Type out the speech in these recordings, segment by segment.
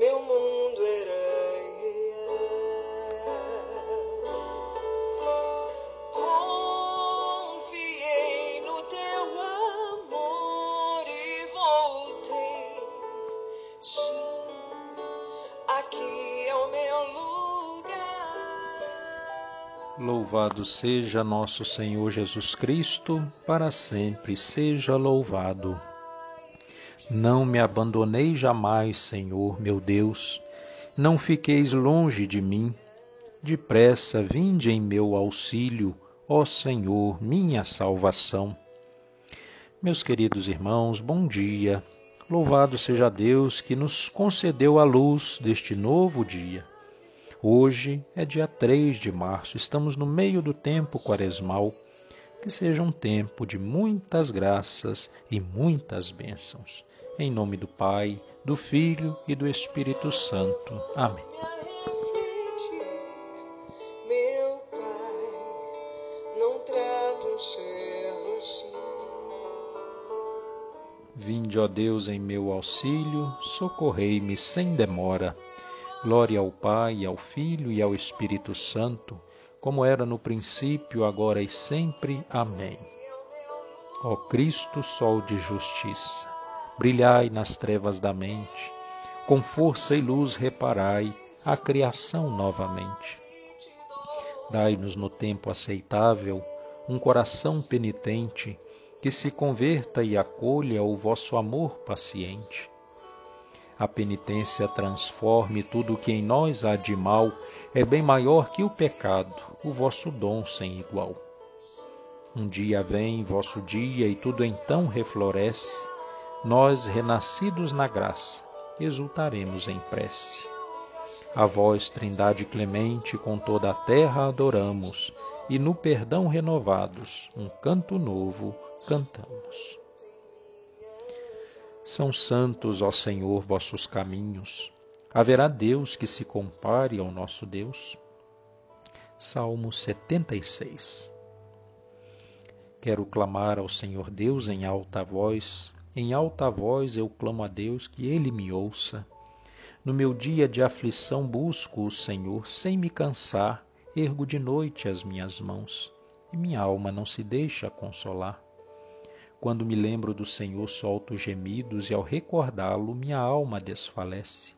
meu mundo era. Confiei no teu amor e voltei. Aqui é o meu lugar. Louvado seja nosso Senhor Jesus Cristo, para sempre seja louvado. Não me abandonei jamais, Senhor meu Deus, não fiqueis longe de mim. Depressa vinde em meu auxílio, ó Senhor, minha salvação. Meus queridos irmãos, bom dia. Louvado seja Deus que nos concedeu a luz deste novo dia. Hoje é dia 3 de março, estamos no meio do tempo quaresmal. Que seja um tempo de muitas graças e muitas bênçãos. Em nome do Pai, do Filho e do Espírito Santo. Amém. Meu pai não trata um servo assim. Vinde, ó Deus, em meu auxílio, socorrei-me sem demora. Glória ao Pai, ao Filho e ao Espírito Santo, como era no princípio, agora e sempre. Amém. Ó Cristo, sol de justiça, brilhai nas trevas da mente, com força e luz reparai a criação novamente. Dai-nos no tempo aceitável um coração penitente que se converta e acolha o vosso amor paciente. A penitência transforme tudo o que em nós há de mal, é bem maior que o pecado, o vosso dom sem igual. Um dia vem vosso dia e tudo então refloresce, nós, renascidos na graça, exultaremos em prece. A vós, Trindade clemente, com toda a terra adoramos, e no perdão renovados, um canto novo cantamos. São santos, ó Senhor, vossos caminhos. Haverá Deus que se compare ao nosso Deus? Salmo 76 Quero clamar ao Senhor Deus em alta voz, em alta voz eu clamo a Deus que Ele me ouça. No meu dia de aflição busco o Senhor, sem me cansar, ergo de noite as minhas mãos, e minha alma não se deixa consolar. Quando me lembro do Senhor, solto gemidos, e ao recordá-lo, minha alma desfalece.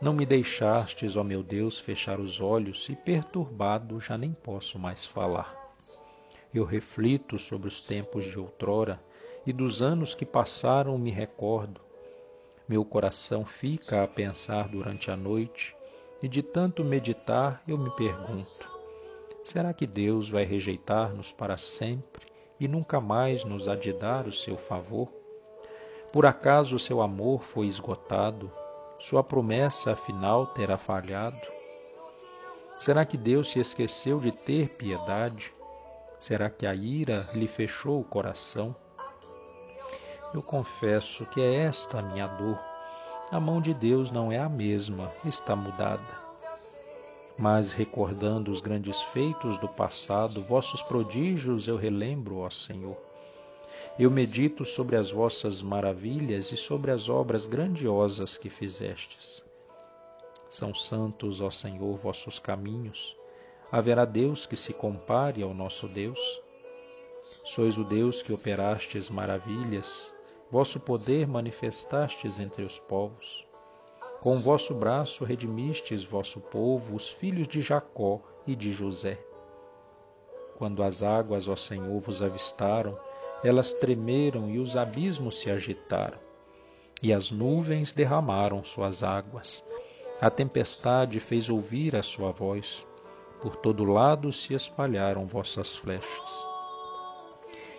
Não me deixastes, ó meu Deus, fechar os olhos, e perturbado já nem posso mais falar. Eu reflito sobre os tempos de outrora, e dos anos que passaram me recordo. Meu coração fica a pensar durante a noite, e de tanto meditar eu me pergunto: será que Deus vai rejeitar-nos para sempre e nunca mais nos há de dar o seu favor? Por acaso o seu amor foi esgotado? Sua promessa afinal terá falhado? Será que Deus se esqueceu de ter piedade? Será que a ira lhe fechou o coração? Eu confesso que é esta a minha dor. A mão de Deus não é a mesma, está mudada. Mas recordando os grandes feitos do passado, vossos prodígios eu relembro, ó Senhor. Eu medito sobre as vossas maravilhas e sobre as obras grandiosas que fizestes. São santos, ó Senhor, vossos caminhos. Haverá Deus que se compare ao nosso Deus? Sois o Deus que operastes maravilhas, vosso poder manifestastes entre os povos. Com vosso braço redimistes vosso povo, os filhos de Jacó e de José. Quando as águas, ó Senhor, vos avistaram, elas tremeram e os abismos se agitaram, e as nuvens derramaram suas águas. A tempestade fez ouvir a sua voz, por todo lado se espalharam vossas flechas.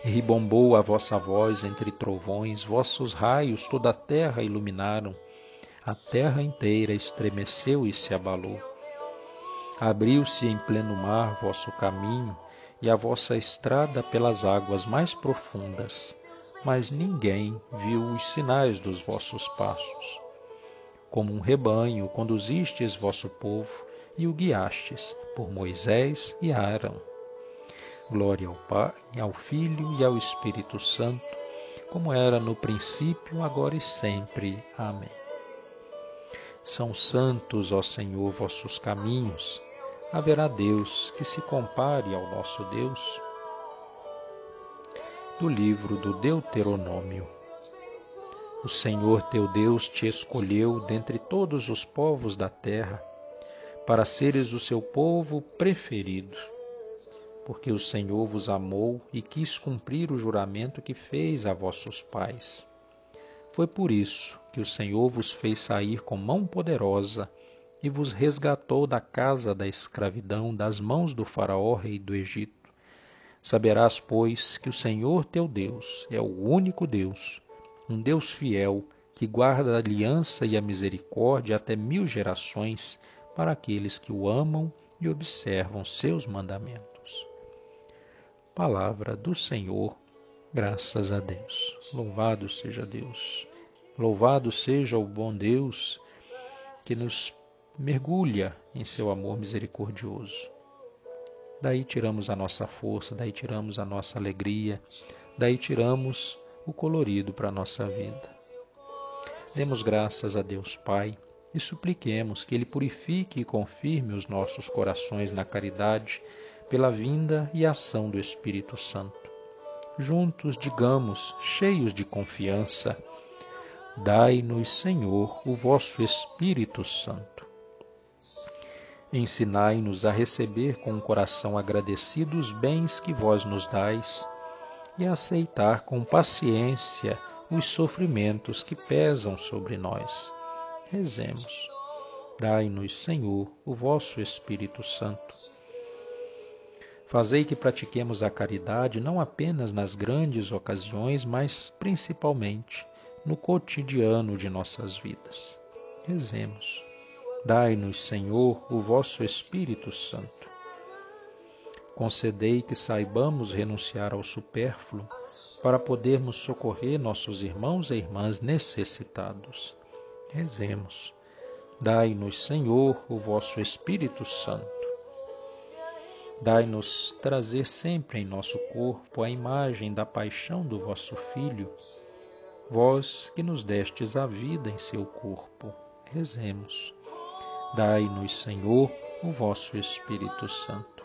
Ribombou a vossa voz entre trovões, vossos raios toda a terra iluminaram, a terra inteira estremeceu e se abalou. Abriu-se em pleno mar vosso caminho, e a vossa estrada pelas águas mais profundas, mas ninguém viu os sinais dos vossos passos. Como um rebanho conduzistes vosso povo e o guiastes por Moisés e Arão. Glória ao Pai, ao Filho e ao Espírito Santo, como era no princípio, agora e sempre. Amém. São santos, ó Senhor, vossos caminhos haverá Deus que se compare ao nosso Deus? Do livro do Deuteronômio. O Senhor teu Deus te escolheu dentre todos os povos da terra, para seres o seu povo preferido, porque o Senhor vos amou e quis cumprir o juramento que fez a vossos pais. Foi por isso que o Senhor vos fez sair com mão poderosa e vos resgatou da casa da escravidão, das mãos do Faraó, rei do Egito. Saberás, pois, que o Senhor teu Deus é o único Deus, um Deus fiel, que guarda a aliança e a misericórdia até mil gerações para aqueles que o amam e observam seus mandamentos. Palavra do Senhor, graças a Deus. Louvado seja Deus. Louvado seja o bom Deus que nos mergulha em seu amor misericordioso. Daí tiramos a nossa força, daí tiramos a nossa alegria, daí tiramos o colorido para a nossa vida. Demos graças a Deus Pai e supliquemos que Ele purifique e confirme os nossos corações na caridade pela vinda e ação do Espírito Santo. Juntos digamos, cheios de confiança, Dai-nos, Senhor, o vosso Espírito Santo. Ensinai-nos a receber com um coração agradecido os bens que vós nos dais e a aceitar com paciência os sofrimentos que pesam sobre nós. Rezemos. Dai-nos, Senhor, o vosso Espírito Santo. Fazei que pratiquemos a caridade não apenas nas grandes ocasiões, mas principalmente no cotidiano de nossas vidas. Rezemos. Dai-nos, Senhor, o vosso Espírito Santo. Concedei que saibamos renunciar ao supérfluo para podermos socorrer nossos irmãos e irmãs necessitados. Rezemos. Dai-nos, Senhor, o vosso Espírito Santo. Dai-nos trazer sempre em nosso corpo a imagem da paixão do vosso Filho, vós que nos destes a vida em seu corpo. Rezemos. Dai-nos, Senhor, o vosso Espírito Santo.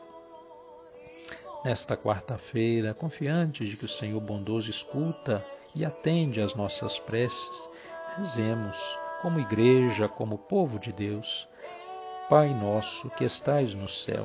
Nesta quarta-feira, confiantes de que o Senhor bondoso escuta e atende às nossas preces, rezemos como igreja, como povo de Deus. Pai nosso que estais no céu,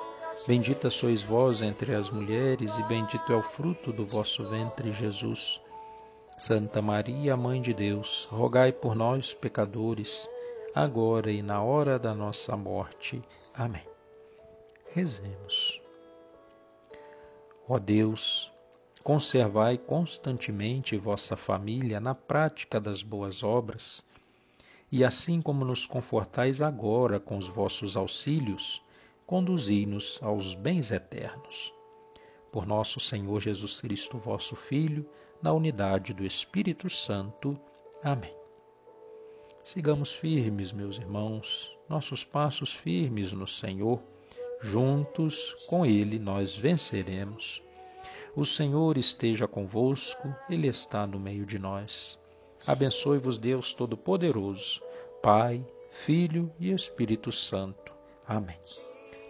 Bendita sois vós entre as mulheres, e bendito é o fruto do vosso ventre, Jesus. Santa Maria, Mãe de Deus, rogai por nós, pecadores, agora e na hora da nossa morte. Amém. Rezemos. Ó Deus, conservai constantemente vossa família na prática das boas obras, e assim como nos confortais agora com os vossos auxílios, conduzi-nos aos bens eternos. Por nosso Senhor Jesus Cristo, vosso Filho, na unidade do Espírito Santo. Amém. Sigamos firmes, meus irmãos, nossos passos firmes no Senhor. Juntos com Ele nós venceremos. O Senhor esteja convosco, Ele está no meio de nós. Abençoe-vos, Deus Todo-Poderoso, Pai, Filho e Espírito Santo. Amém.